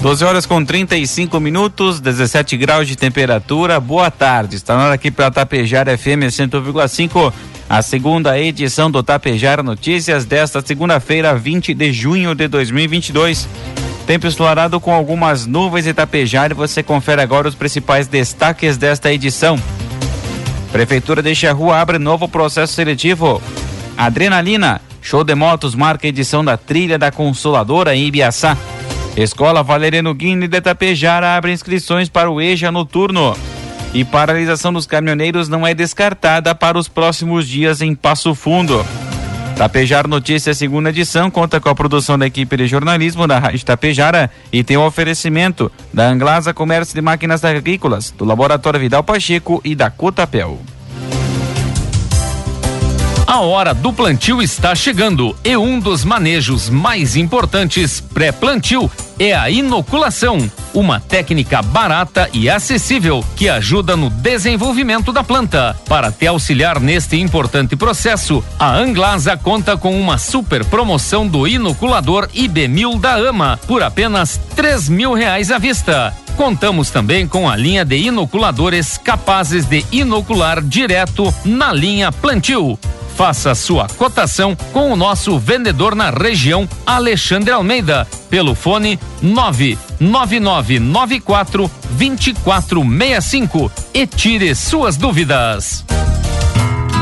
12 horas com 35 minutos, 17 graus de temperatura. Boa tarde. Está na hora aqui para Tapejara FM 100,5. A segunda edição do Tapejara Notícias desta segunda-feira, 20 de junho de 2022. Tempo ensolarado com algumas nuvens em Tapejara e você confere agora os principais destaques desta edição. Prefeitura de Rua abre novo processo seletivo. Adrenalina, show de motos marca edição da trilha da Consoladora em Ibiaçá. Escola Valeriano Guine de Tapejara abre inscrições para o EJA noturno. E paralisação dos caminhoneiros não é descartada para os próximos dias em Passo Fundo. Tapejar Notícias, segunda edição, conta com a produção da equipe de jornalismo da Rádio Tapejara e tem o um oferecimento da Anglasa Comércio de Máquinas Agrícolas, do Laboratório Vidal Pacheco e da Cotapel. A hora do plantio está chegando e um dos manejos mais importantes pré-plantio é a inoculação, uma técnica barata e acessível que ajuda no desenvolvimento da planta. Para te auxiliar neste importante processo, a Anglasa conta com uma super promoção do inoculador IB1000 da AMA por apenas três mil reais à vista. Contamos também com a linha de inoculadores capazes de inocular direto na linha plantio. Faça sua cotação com o nosso vendedor na região, Alexandre Almeida, pelo fone 99994 2465 e tire suas dúvidas.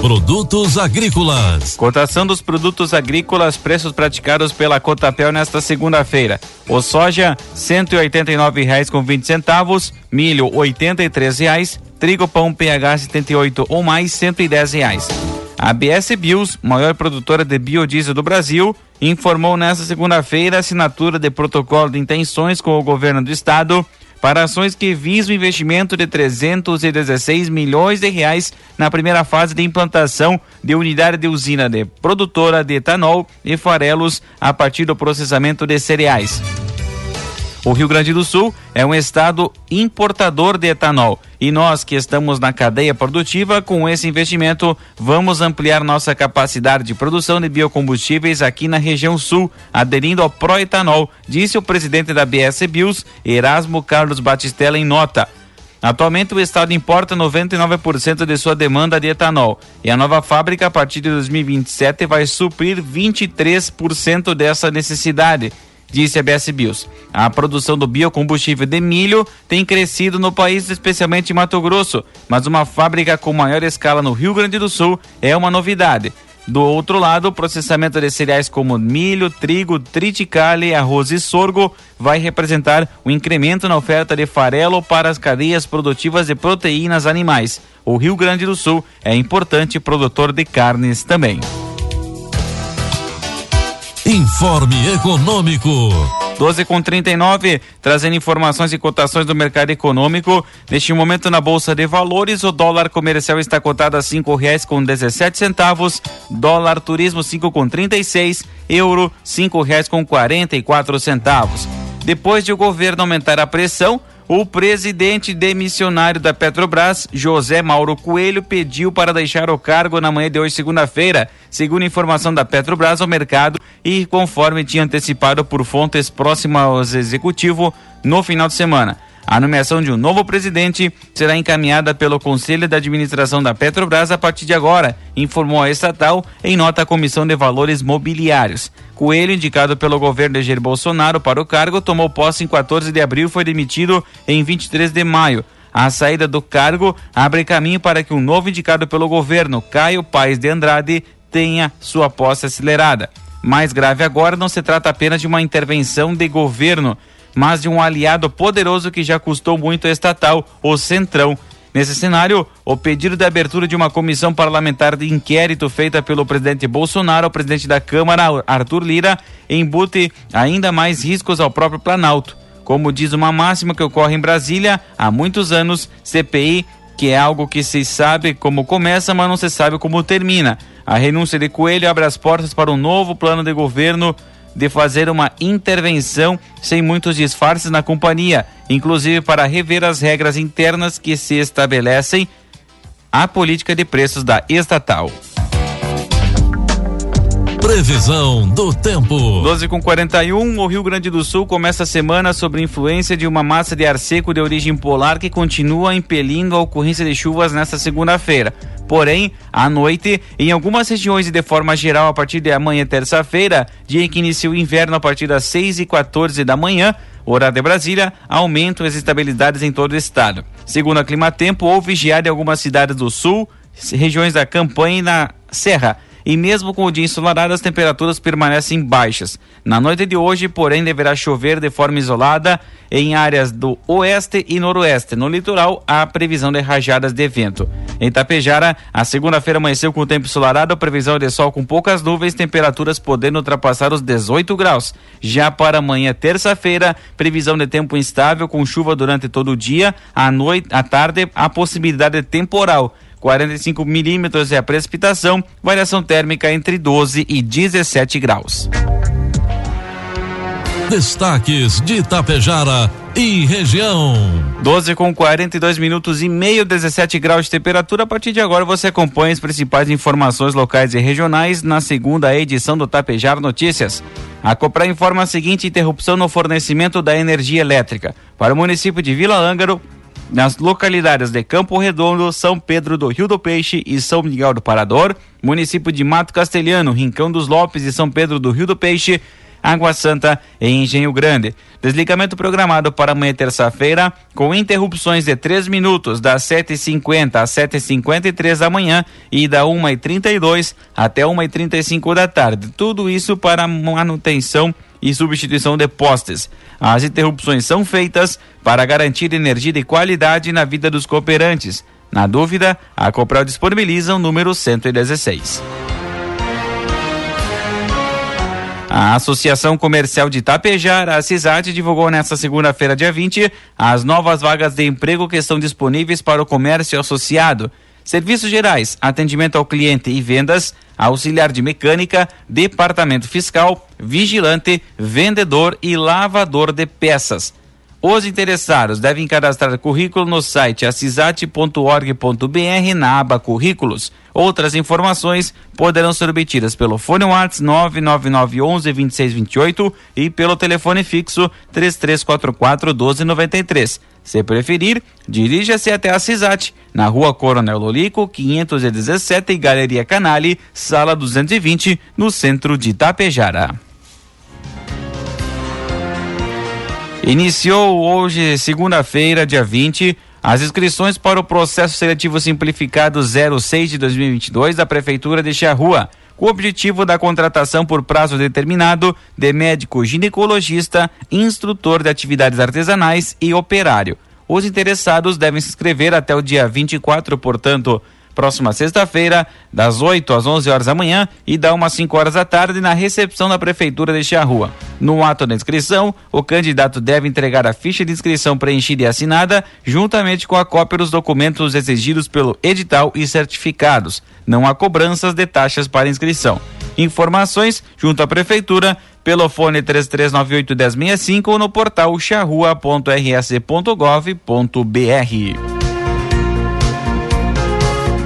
Produtos agrícolas. Cotação dos produtos agrícolas, preços praticados pela Cotapel nesta segunda-feira. O soja, cento e reais com vinte centavos, milho, oitenta e reais, trigo pão PH 78 ou mais, cento e reais. A BS Bios, maior produtora de biodiesel do Brasil, informou nesta segunda-feira a assinatura de protocolo de intenções com o governo do estado para ações que visam investimento de 316 milhões de reais na primeira fase de implantação de unidade de usina de produtora de etanol e farelos a partir do processamento de cereais. O Rio Grande do Sul é um estado importador de etanol. E nós que estamos na cadeia produtiva, com esse investimento, vamos ampliar nossa capacidade de produção de biocombustíveis aqui na região sul, aderindo ao Proetanol, disse o presidente da BS Bios, Erasmo Carlos Batistella, em nota. Atualmente, o Estado importa 99% de sua demanda de etanol. E a nova fábrica, a partir de 2027, vai suprir 23% dessa necessidade disse a BS Bios. A produção do biocombustível de milho tem crescido no país, especialmente em Mato Grosso, mas uma fábrica com maior escala no Rio Grande do Sul é uma novidade. Do outro lado, o processamento de cereais como milho, trigo, triticale, arroz e sorgo vai representar um incremento na oferta de farelo para as cadeias produtivas de proteínas animais. O Rio Grande do Sul é importante produtor de carnes também. Informe Econômico. 12 com 39, trazendo informações e cotações do mercado econômico. Neste momento na Bolsa de Valores, o dólar comercial está cotado a cinco reais com 17 centavos, dólar turismo cinco com 36, euro cinco reais com 44 centavos. Depois de o governo aumentar a pressão, O presidente demissionário da Petrobras, José Mauro Coelho, pediu para deixar o cargo na manhã de hoje, segunda-feira, segundo informação da Petrobras ao mercado e conforme tinha antecipado por fontes próximas ao executivo no final de semana. A nomeação de um novo presidente será encaminhada pelo Conselho de Administração da Petrobras a partir de agora, informou a estatal em nota à Comissão de Valores Mobiliários. Coelho, indicado pelo governo de Jair Bolsonaro para o cargo, tomou posse em 14 de abril e foi demitido em 23 de maio. A saída do cargo abre caminho para que um novo indicado pelo governo, Caio Paes de Andrade, tenha sua posse acelerada. Mais grave agora, não se trata apenas de uma intervenção de governo, mas de um aliado poderoso que já custou muito a estatal, o Centrão. Nesse cenário, o pedido de abertura de uma comissão parlamentar de inquérito feita pelo presidente Bolsonaro ao presidente da Câmara, Arthur Lira, embute ainda mais riscos ao próprio Planalto. Como diz uma máxima que ocorre em Brasília há muitos anos, CPI, que é algo que se sabe como começa, mas não se sabe como termina. A renúncia de Coelho abre as portas para um novo plano de governo de fazer uma intervenção sem muitos disfarces na companhia, inclusive para rever as regras internas que se estabelecem a política de preços da estatal. Previsão do tempo. 12 com 41, o Rio Grande do Sul começa a semana sob influência de uma massa de ar seco de origem polar que continua impelindo a ocorrência de chuvas nesta segunda-feira. Porém, à noite, em algumas regiões e de forma geral, a partir de amanhã, terça-feira, dia em que inicia o inverno, a partir das 6 e 14 da manhã, horário de Brasília, aumentam as estabilidades em todo o estado. Segundo a Climatempo, houve geada em algumas cidades do sul, regiões da campanha e na Serra e mesmo com o dia ensolarado, as temperaturas permanecem baixas. Na noite de hoje, porém, deverá chover de forma isolada em áreas do oeste e noroeste. No litoral, há previsão de rajadas de vento. Em Tapejara, a segunda-feira amanheceu com o tempo ensolarado, previsão de sol com poucas nuvens, temperaturas podendo ultrapassar os 18 graus. Já para amanhã, terça-feira, previsão de tempo instável com chuva durante todo o dia, à noite, à tarde, a possibilidade de temporal. 45 milímetros é a precipitação, variação térmica entre 12 e 17 graus. Destaques de Itapejara e região. 12 com 42 minutos e meio, 17 graus de temperatura. A partir de agora você acompanha as principais informações locais e regionais na segunda edição do Tapejara Notícias. A Copra informa a seguinte interrupção no fornecimento da energia elétrica. Para o município de Vila Ângaro, nas localidades de Campo Redondo, São Pedro do Rio do Peixe e São Miguel do Parador, município de Mato Castelhano, Rincão dos Lopes e São Pedro do Rio do Peixe, Água Santa e Engenho Grande. Desligamento programado para amanhã terça-feira, com interrupções de 3 minutos, das 7h50 às 7h53 da manhã e da 1h32 até 1h35 da tarde. Tudo isso para manutenção e substituição de postes. As interrupções são feitas para garantir energia de qualidade na vida dos cooperantes. Na dúvida, a Copral disponibiliza o número 116. A Associação Comercial de Tapejar, a CISAT, divulgou nesta segunda-feira, dia 20, as novas vagas de emprego que estão disponíveis para o comércio associado. Serviços gerais, atendimento ao cliente e vendas, auxiliar de mecânica, departamento fiscal, vigilante, vendedor e lavador de peças. Os interessados devem cadastrar currículo no site assisate.org.br na aba Currículos. Outras informações poderão ser obtidas pelo fone WhatsApp 99911 2628 e pelo telefone fixo 3344 1293. Se preferir, dirija-se até a CISAT, na rua Coronel Lolico, 517, Galeria Canale, sala 220, no centro de Itapejara. Iniciou hoje, segunda-feira, dia 20, as inscrições para o processo seletivo simplificado 06 de 2022 da Prefeitura de Charrua, com o objetivo da contratação por prazo determinado de médico ginecologista, instrutor de atividades artesanais e operário. Os interessados devem se inscrever até o dia 24, portanto, próxima sexta-feira, das 8 às 11 horas da manhã e da 1 às 5 horas da tarde, na recepção da Prefeitura de Charrua. No ato da inscrição, o candidato deve entregar a ficha de inscrição preenchida e assinada, juntamente com a cópia dos documentos exigidos pelo edital e certificados. Não há cobranças de taxas para inscrição. Informações junto à Prefeitura pelo fone 33981065 ou no portal charrua.rs.gov.br.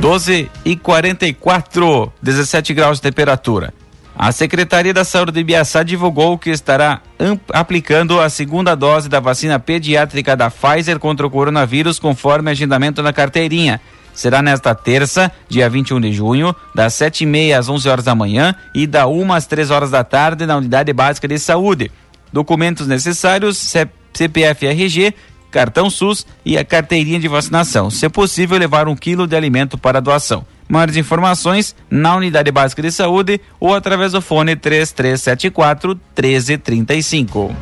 12 e 44, 17 graus de temperatura. A Secretaria da Saúde de Ibiaçá divulgou que estará aplicando a segunda dose da vacina pediátrica da Pfizer contra o coronavírus conforme agendamento na carteirinha. Será nesta terça, dia 21 de junho, das 7h30 às 11 horas da manhã e da 1 às 3 horas da tarde na Unidade Básica de Saúde. Documentos necessários: CPF RG, cartão SUS e a carteirinha de vacinação. Se é possível, levar um quilo de alimento para doação. Maiores informações na Unidade Básica de Saúde ou através do fone 3374 1335.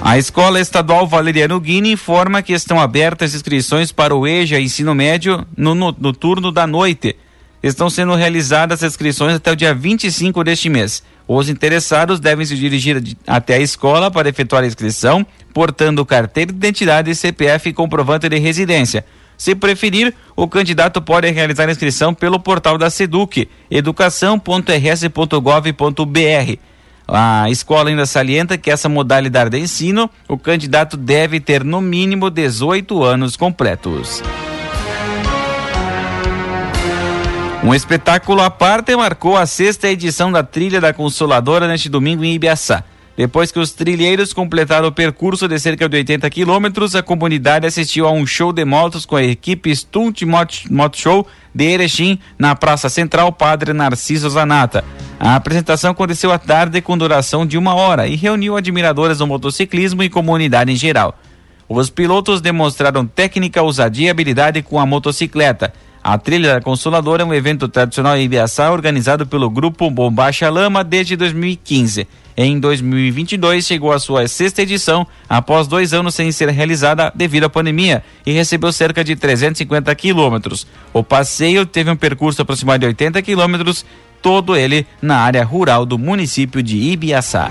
A Escola Estadual Valeriano Guini informa que estão abertas inscrições para o EJA Ensino Médio no, no, no turno da noite. Estão sendo realizadas as inscrições até o dia 25 deste mês. Os interessados devem se dirigir até a escola para efetuar a inscrição, portando carteira de identidade, CPF e comprovante de residência. Se preferir, o candidato pode realizar a inscrição pelo portal da SEDUC, educação.rs.gov.br. A escola ainda salienta que essa modalidade de ensino, o candidato deve ter no mínimo 18 anos completos. Um espetáculo à parte marcou a sexta edição da Trilha da Consoladora neste domingo em Ibiaçá. Depois que os trilheiros completaram o percurso de cerca de 80 quilômetros, a comunidade assistiu a um show de motos com a equipe Stunt Moto Show de Erechim na Praça Central Padre Narciso Zanata. A apresentação aconteceu à tarde com duração de uma hora e reuniu admiradores do motociclismo e comunidade em geral. Os pilotos demonstraram técnica, ousadia e habilidade com a motocicleta a Trilha da Consoladora é um evento tradicional em Ibiaçá organizado pelo grupo Bombacha Lama desde 2015. Em 2022 chegou a sua sexta edição, após dois anos sem ser realizada devido à pandemia, e recebeu cerca de 350 quilômetros. O passeio teve um percurso aproximado de 80 quilômetros, todo ele na área rural do município de Ibiaçá.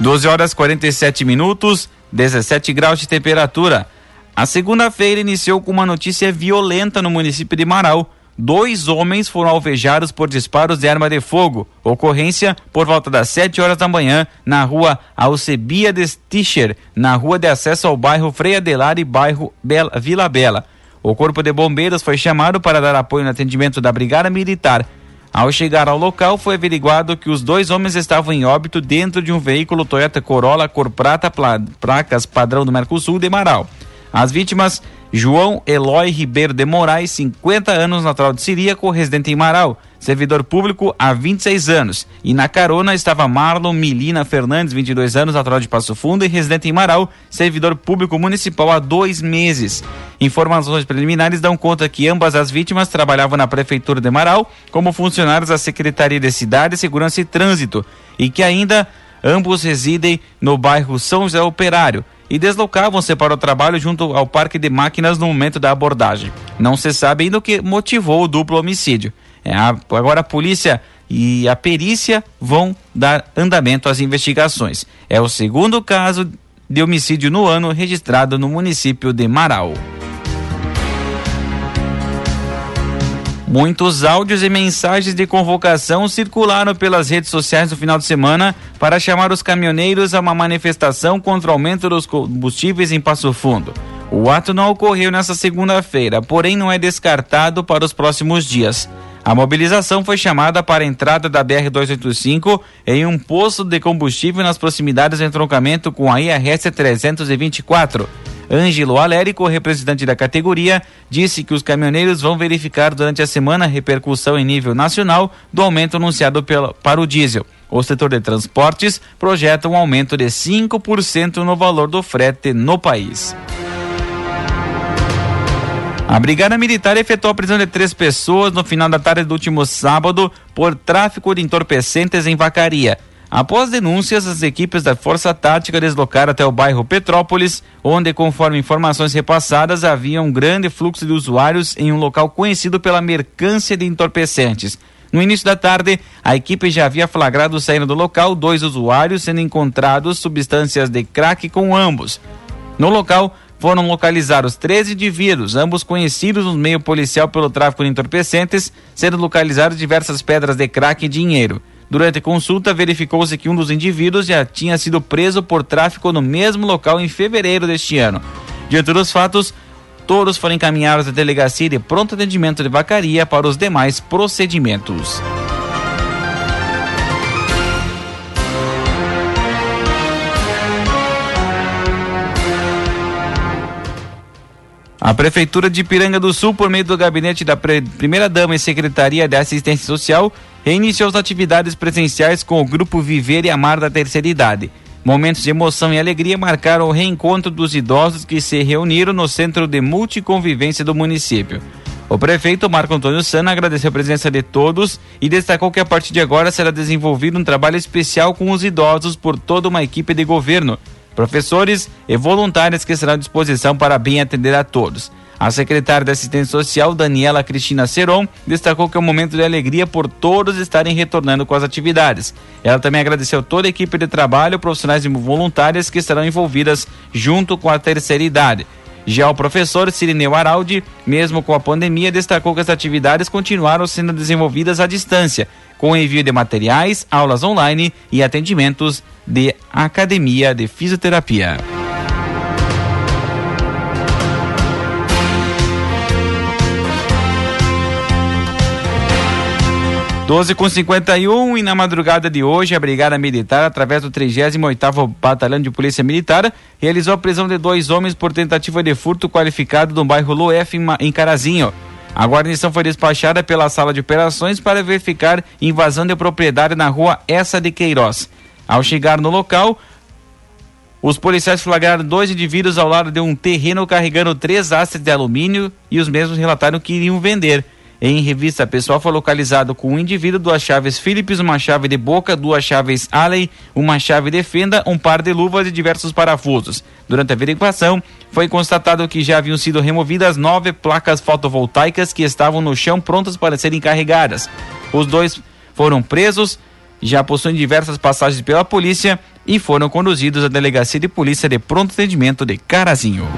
12 horas 47 minutos, 17 graus de temperatura. A segunda-feira iniciou com uma notícia violenta no município de Marau. Dois homens foram alvejados por disparos de arma de fogo. Ocorrência por volta das 7 horas da manhã na rua Alcebia de na rua de acesso ao bairro Frei Adelar e bairro Bela, Vila Bela. O corpo de bombeiros foi chamado para dar apoio no atendimento da Brigada Militar. Ao chegar ao local, foi averiguado que os dois homens estavam em óbito dentro de um veículo Toyota Corolla cor prata, placas padrão do Mercosul de Marau. As vítimas, João Eloy Ribeiro de Moraes, 50 anos, natural de Siríaco, residente em Marau, servidor público há 26 anos. E na carona estava Marlon Milina Fernandes, 22 anos, natural de Passo Fundo e residente em Marau, servidor público municipal há dois meses. Informações preliminares dão conta que ambas as vítimas trabalhavam na Prefeitura de Marau como funcionários da Secretaria de Cidade, Segurança e Trânsito e que ainda ambos residem no bairro São José Operário e deslocavam-se para o trabalho junto ao parque de máquinas no momento da abordagem. Não se sabe ainda o que motivou o duplo homicídio. É, agora a polícia e a perícia vão dar andamento às investigações. É o segundo caso de homicídio no ano registrado no município de Marau. Muitos áudios e mensagens de convocação circularam pelas redes sociais no final de semana para chamar os caminhoneiros a uma manifestação contra o aumento dos combustíveis em Passo Fundo. O ato não ocorreu nesta segunda-feira, porém não é descartado para os próximos dias. A mobilização foi chamada para a entrada da BR-285 em um posto de combustível nas proximidades do entroncamento com a IRS 324. Ângelo Alérico, representante da categoria, disse que os caminhoneiros vão verificar durante a semana a repercussão em nível nacional do aumento anunciado pela, para o diesel. O setor de transportes projeta um aumento de 5% no valor do frete no país. A Brigada Militar efetuou a prisão de três pessoas no final da tarde do último sábado por tráfico de entorpecentes em Vacaria. Após denúncias, as equipes da Força Tática deslocaram até o bairro Petrópolis, onde, conforme informações repassadas, havia um grande fluxo de usuários em um local conhecido pela mercância de entorpecentes. No início da tarde, a equipe já havia flagrado saindo do local dois usuários sendo encontrados substâncias de crack com ambos. No local, foram localizados 13 indivíduos, ambos conhecidos no meio policial pelo tráfico de entorpecentes, sendo localizadas diversas pedras de crack e dinheiro. Durante a consulta, verificou-se que um dos indivíduos já tinha sido preso por tráfico no mesmo local em fevereiro deste ano. Diante dos fatos, todos foram encaminhados à delegacia de pronto atendimento de vacaria para os demais procedimentos. A Prefeitura de Piranga do Sul, por meio do gabinete da Primeira-Dama e Secretaria de Assistência Social, reiniciou as atividades presenciais com o Grupo Viver e Amar da Terceira Idade. Momentos de emoção e alegria marcaram o reencontro dos idosos que se reuniram no Centro de Multiconvivência do município. O prefeito Marco Antônio Sana agradeceu a presença de todos e destacou que a partir de agora será desenvolvido um trabalho especial com os idosos por toda uma equipe de governo, professores e voluntários que estarão à disposição para bem atender a todos. A secretária de Assistência Social, Daniela Cristina Seron, destacou que é um momento de alegria por todos estarem retornando com as atividades. Ela também agradeceu toda a equipe de trabalho, profissionais e voluntárias que estarão envolvidas junto com a terceira idade. Já o professor Cirineu Araldi, mesmo com a pandemia, destacou que as atividades continuaram sendo desenvolvidas à distância, com envio de materiais, aulas online e atendimentos de academia de fisioterapia. 12 com 51 e na madrugada de hoje a Brigada Militar, através do 38º Batalhão de Polícia Militar, realizou a prisão de dois homens por tentativa de furto qualificado no bairro Loef, em Carazinho. A guarnição foi despachada pela sala de operações para verificar invasão de propriedade na rua Essa de Queiroz. Ao chegar no local, os policiais flagraram dois indivíduos ao lado de um terreno carregando três hastes de alumínio e os mesmos relataram que iriam vender. Em revista pessoal foi localizado com um indivíduo, duas chaves Philips, uma chave de boca, duas chaves Alley, uma chave de fenda, um par de luvas e diversos parafusos. Durante a averiguação, foi constatado que já haviam sido removidas nove placas fotovoltaicas que estavam no chão prontas para serem carregadas. Os dois foram presos, já possuem diversas passagens pela polícia e foram conduzidos à delegacia de polícia de pronto atendimento de Carazinho.